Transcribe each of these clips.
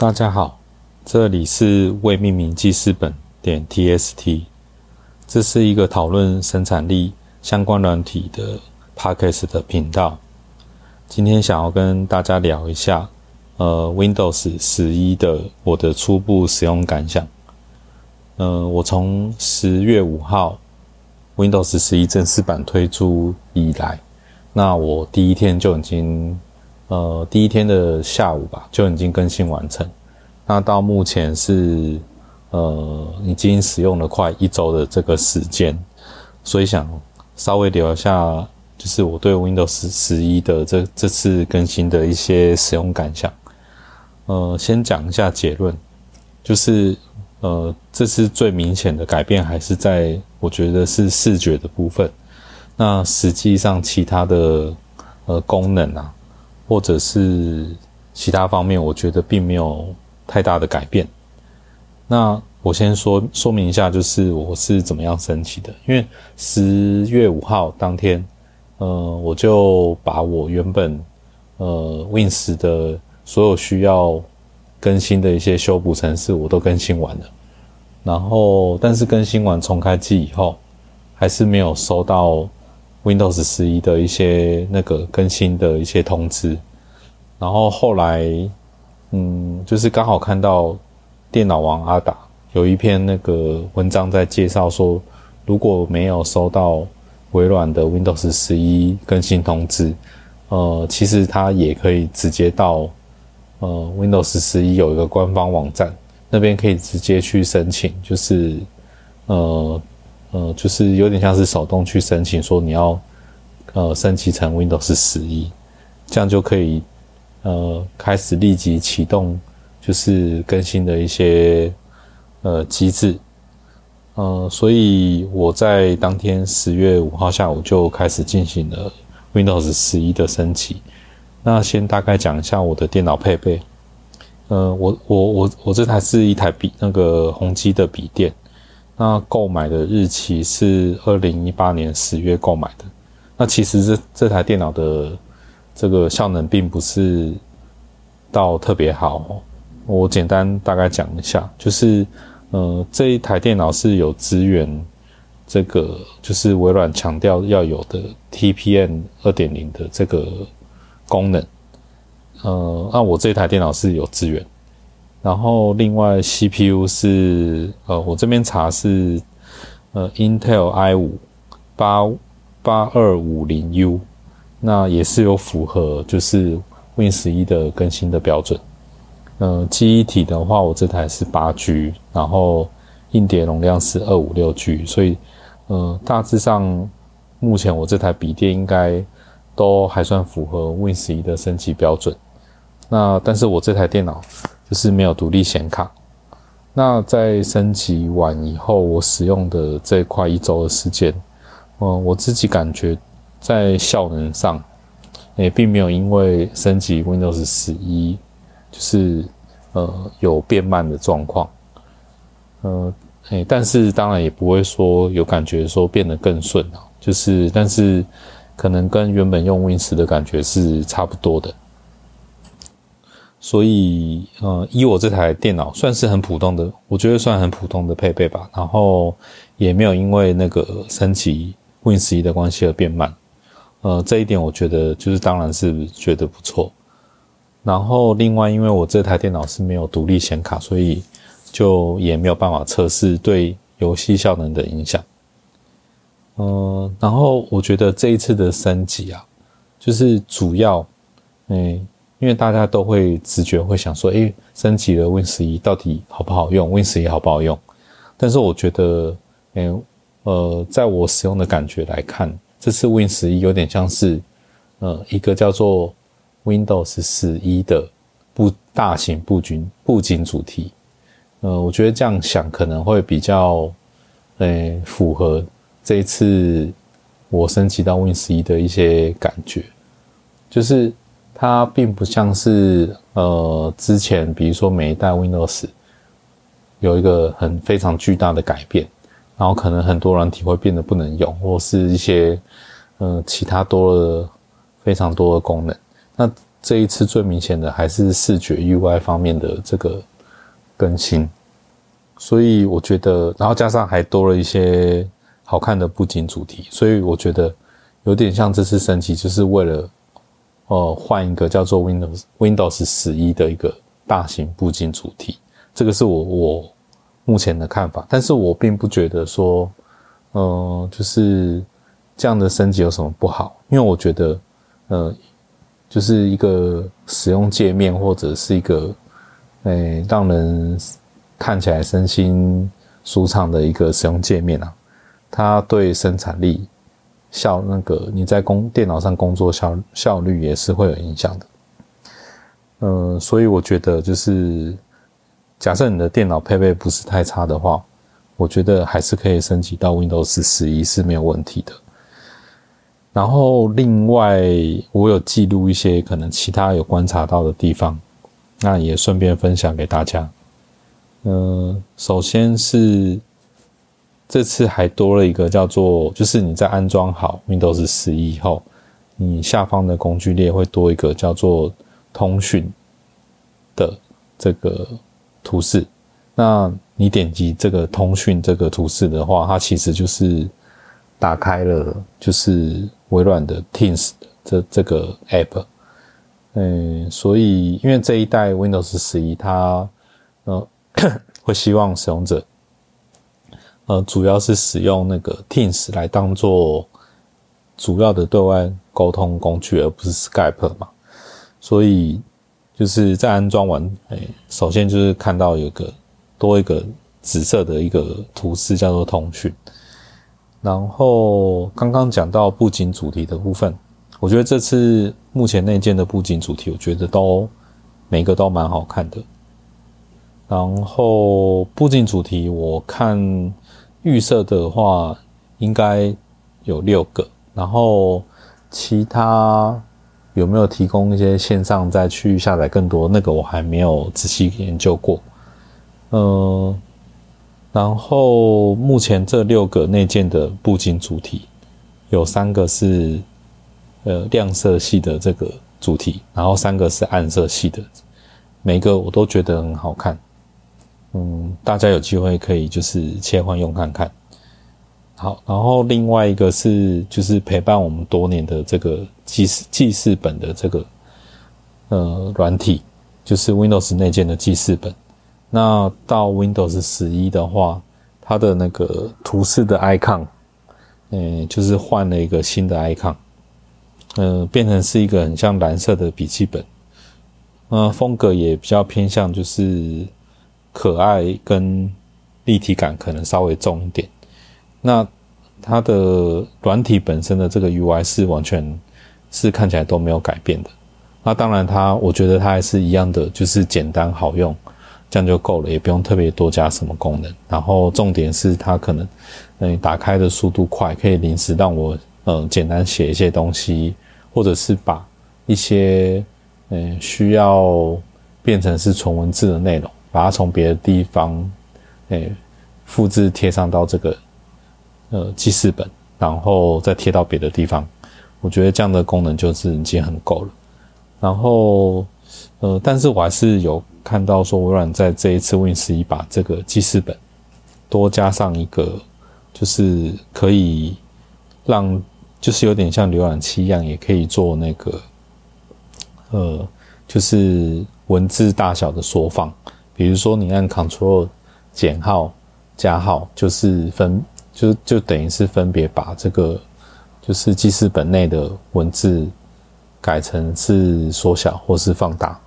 大家好，这里是未命名记事本点 tst，这是一个讨论生产力相关软体的 podcast 的频道。今天想要跟大家聊一下，呃，Windows 十一的我的初步使用感想。呃，我从十月五号 Windows 十一正式版推出以来，那我第一天就已经。呃，第一天的下午吧，就已经更新完成。那到目前是呃，已经使用了快一周的这个时间，所以想稍微聊一下，就是我对 Windows 十一的这这次更新的一些使用感想。呃，先讲一下结论，就是呃，这次最明显的改变还是在我觉得是视觉的部分。那实际上其他的呃功能啊。或者是其他方面，我觉得并没有太大的改变。那我先说说明一下，就是我是怎么样升级的。因为十月五号当天，呃，我就把我原本呃 Win10 的所有需要更新的一些修补程式，我都更新完了。然后，但是更新完重开机以后，还是没有收到。Windows 十一的一些那个更新的一些通知，然后后来，嗯，就是刚好看到电脑王阿达有一篇那个文章在介绍说，如果没有收到微软的 Windows 十一更新通知，呃，其实它也可以直接到呃 Windows 十一有一个官方网站，那边可以直接去申请，就是呃。呃，就是有点像是手动去申请，说你要呃升级成 Windows 十一，这样就可以呃开始立即启动，就是更新的一些呃机制。呃，所以我在当天十月五号下午就开始进行了 Windows 十一的升级。那先大概讲一下我的电脑配备。呃，我我我我这台是一台笔那个宏基的笔电。那购买的日期是二零一八年十月购买的。那其实这这台电脑的这个效能并不是到特别好。我简单大概讲一下，就是呃这一台电脑是有支援这个，就是微软强调要有的 TPM 二点零的这个功能。呃，那我这台电脑是有支援。然后另外 CPU 是呃，我这边查是呃 Intel i 五八八二五零 U，那也是有符合就是 Win 十一的更新的标准。呃，记忆体的话，我这台是八 G，然后硬碟容量是二五六 G，所以呃大致上目前我这台笔电应该都还算符合 Win 十一的升级标准。那但是我这台电脑。就是没有独立显卡。那在升级完以后，我使用的这快一周的时间，嗯，我自己感觉在效能上，也并没有因为升级 Windows 十一，就是呃有变慢的状况。嗯，诶，但是当然也不会说有感觉说变得更顺啊，就是但是可能跟原本用 Win 十的感觉是差不多的。所以，呃，以我这台电脑算是很普通的，我觉得算很普通的配备吧。然后也没有因为那个升级 Win 十一的关系而变慢，呃，这一点我觉得就是当然是觉得不错。然后另外，因为我这台电脑是没有独立显卡，所以就也没有办法测试对游戏效能的影响。嗯，然后我觉得这一次的升级啊，就是主要，嗯。因为大家都会直觉会想说，诶，升级了 Win 十一到底好不好用？Win 十一好不好用？但是我觉得，诶，呃，在我使用的感觉来看，这次 Win 十一有点像是，呃，一个叫做 Windows 十一的布大型布景布景主题。呃，我觉得这样想可能会比较，诶，符合这一次我升级到 Win 十一的一些感觉，就是。它并不像是呃之前，比如说每一代 Windows 有一个很非常巨大的改变，然后可能很多软体会变得不能用，或是一些呃其他多了非常多的功能。那这一次最明显的还是视觉 UI 方面的这个更新，所以我觉得，然后加上还多了一些好看的布景主题，所以我觉得有点像这次升级就是为了，呃，换一个叫做 Windows Windows 十一的一个大型布景主题，这个是我我目前的看法，但是我并不觉得说，呃，就是这样的升级有什么不好，因为我觉得，呃。就是一个使用界面，或者是一个，诶，让人看起来身心舒畅的一个使用界面啊，它对生产力效那个你在工电脑上工作效效率也是会有影响的。嗯，所以我觉得就是，假设你的电脑配备不是太差的话，我觉得还是可以升级到 Windows 十一是没有问题的。然后，另外我有记录一些可能其他有观察到的地方，那也顺便分享给大家。嗯，首先是这次还多了一个叫做，就是你在安装好 Windows 十一后，你下方的工具列会多一个叫做通讯的这个图示。那你点击这个通讯这个图示的话，它其实就是打开了，就是。微软的 Teams 的这这个 App，嗯，所以因为这一代 Windows 十一，它呃 会希望使用者呃主要是使用那个 Teams 来当做主要的对外沟通工具，而不是 Skype 嘛，所以就是在安装完，哎，首先就是看到有个多一个紫色的一个图示，叫做通讯。然后刚刚讲到布景主题的部分，我觉得这次目前内建的布景主题，我觉得都每个都蛮好看的。然后布景主题我看预设的话，应该有六个。然后其他有没有提供一些线上再去下载更多？那个我还没有仔细研究过。嗯。然后目前这六个内建的布景主题，有三个是呃亮色系的这个主题，然后三个是暗色系的，每个我都觉得很好看。嗯，大家有机会可以就是切换用看看。好，然后另外一个是就是陪伴我们多年的这个记事记事本的这个呃软体，就是 Windows 内建的记事本。那到 Windows 十一的话，它的那个图示的 icon，嗯，就是换了一个新的 icon，嗯，变成是一个很像蓝色的笔记本，嗯，风格也比较偏向就是可爱跟立体感可能稍微重一点。那它的软体本身的这个 UI 是完全是看起来都没有改变的。那当然，它我觉得它还是一样的，就是简单好用。这样就够了，也不用特别多加什么功能。然后重点是它可能，嗯，打开的速度快，可以临时让我，呃，简单写一些东西，或者是把一些，嗯，需要变成是纯文字的内容，把它从别的地方，诶，复制贴上到这个，呃，记事本，然后再贴到别的地方。我觉得这样的功能就是已经很够了。然后，呃，但是我还是有。看到说微软在这一次 Win 十一把这个记事本多加上一个，就是可以让就是有点像浏览器一样，也可以做那个呃，就是文字大小的缩放。比如说你按 Ctrl 减号加号，就是分就就等于是分别把这个就是记事本内的文字改成是缩小或是放大。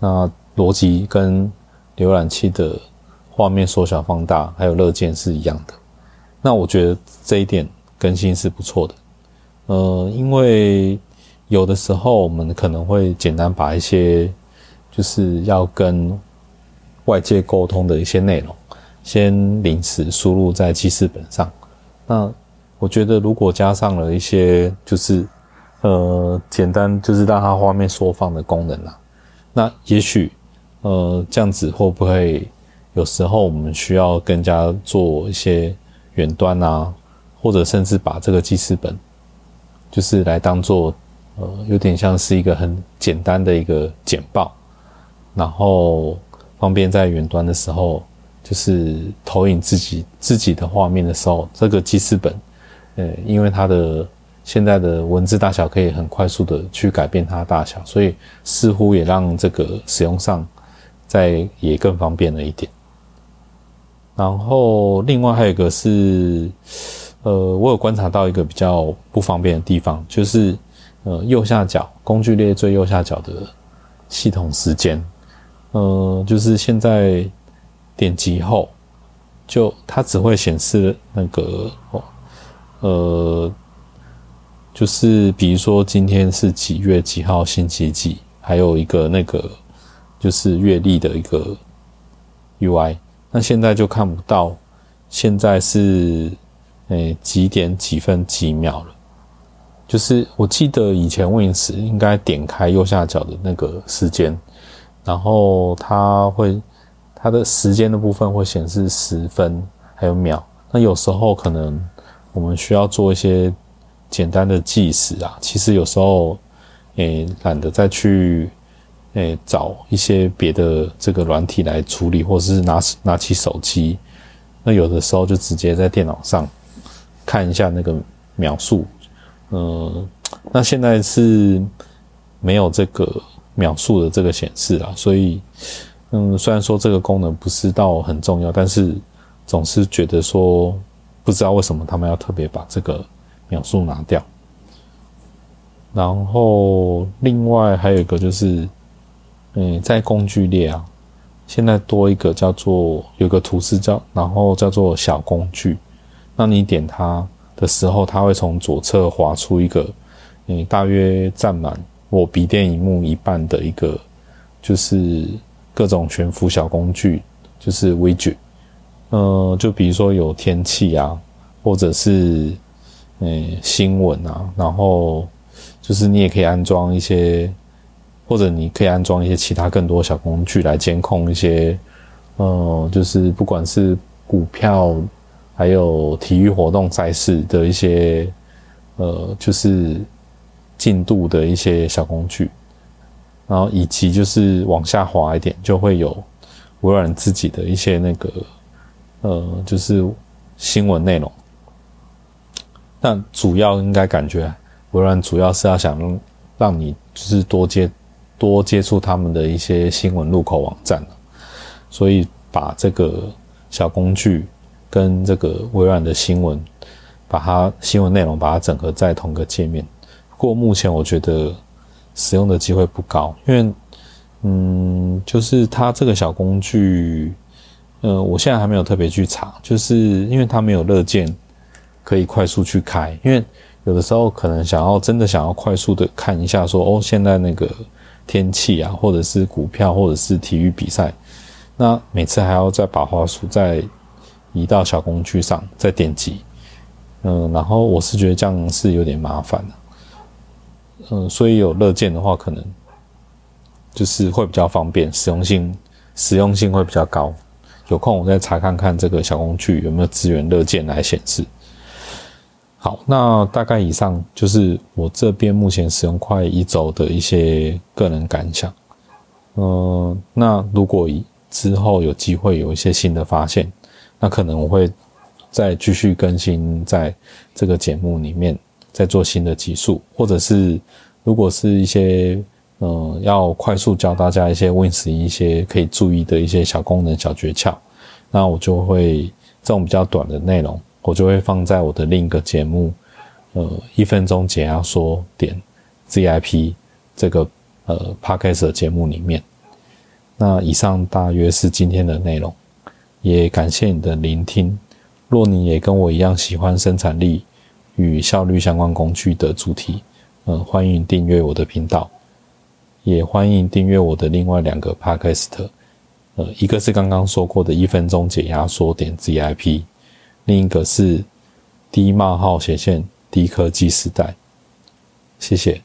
那逻辑跟浏览器的画面缩小、放大，还有乐键是一样的。那我觉得这一点更新是不错的。呃，因为有的时候我们可能会简单把一些就是要跟外界沟通的一些内容，先临时输入在记事本上。那我觉得如果加上了一些就是呃简单就是让它画面缩放的功能啊，那也许。呃，这样子会不会有时候我们需要更加做一些远端啊，或者甚至把这个记事本，就是来当做呃，有点像是一个很简单的一个简报，然后方便在远端的时候，就是投影自己自己的画面的时候，这个记事本，呃，因为它的现在的文字大小可以很快速的去改变它的大小，所以似乎也让这个使用上在也更方便了一点。然后另外还有一个是，呃，我有观察到一个比较不方便的地方，就是。呃，右下角工具列最右下角的系统时间，呃，就是现在点击后，就它只会显示那个哦，呃，就是比如说今天是几月几号星期几，还有一个那个就是月历的一个 UI，那现在就看不到现在是诶几点几分几秒了。就是我记得以前 Win 应该点开右下角的那个时间，然后它会它的时间的部分会显示时分还有秒。那有时候可能我们需要做一些简单的计时啊，其实有时候诶懒得再去诶找一些别的这个软体来处理，或者是拿拿起手机，那有的时候就直接在电脑上看一下那个秒数。嗯，那现在是没有这个秒数的这个显示啊，所以嗯，虽然说这个功能不是到很重要，但是总是觉得说不知道为什么他们要特别把这个秒数拿掉。然后另外还有一个就是，嗯，在工具列啊，现在多一个叫做有个图示叫，然后叫做小工具，那你点它。的时候，它会从左侧划出一个，嗯，大约占满我笔电荧幕一半的一个，就是各种悬浮小工具，就是 widget，嗯，就比如说有天气啊，或者是嗯新闻啊，然后就是你也可以安装一些，或者你可以安装一些其他更多小工具来监控一些，嗯，就是不管是股票。还有体育活动赛事的一些，呃，就是进度的一些小工具，然后以及就是往下滑一点，就会有微软自己的一些那个，呃，就是新闻内容。但主要应该感觉微软主要是要想让让你就是多接多接触他们的一些新闻入口网站所以把这个小工具。跟这个微软的新闻，把它新闻内容把它整合在同个界面。不过目前我觉得使用的机会不高，因为嗯，就是它这个小工具，呃，我现在还没有特别去查，就是因为它没有热键可以快速去开。因为有的时候可能想要真的想要快速的看一下，说哦，现在那个天气啊，或者是股票，或者是体育比赛，那每次还要再把滑鼠再移到小工具上，再点击，嗯，然后我是觉得这样是有点麻烦的，嗯，所以有乐键的话，可能就是会比较方便，实用性实用性会比较高。有空我再查看看这个小工具有没有支援乐键来显示。好，那大概以上就是我这边目前使用快一周的一些个人感想。嗯，那如果之后有机会有一些新的发现。那可能我会再继续更新在这个节目里面，再做新的集数，或者是如果是一些嗯要快速教大家一些 Win 十一些可以注意的一些小功能、小诀窍，那我就会这种比较短的内容，我就会放在我的另一个节目，呃，一分钟解压缩点 ZIP 这个呃 Podcast 节目里面。那以上大约是今天的内容。也感谢你的聆听。若你也跟我一样喜欢生产力与效率相关工具的主题，嗯，欢迎订阅我的频道，也欢迎订阅我的另外两个 podcast，呃，一个是刚刚说过的一分钟解压缩点 ZIP，另一个是低冒号斜线低科技时代。谢谢。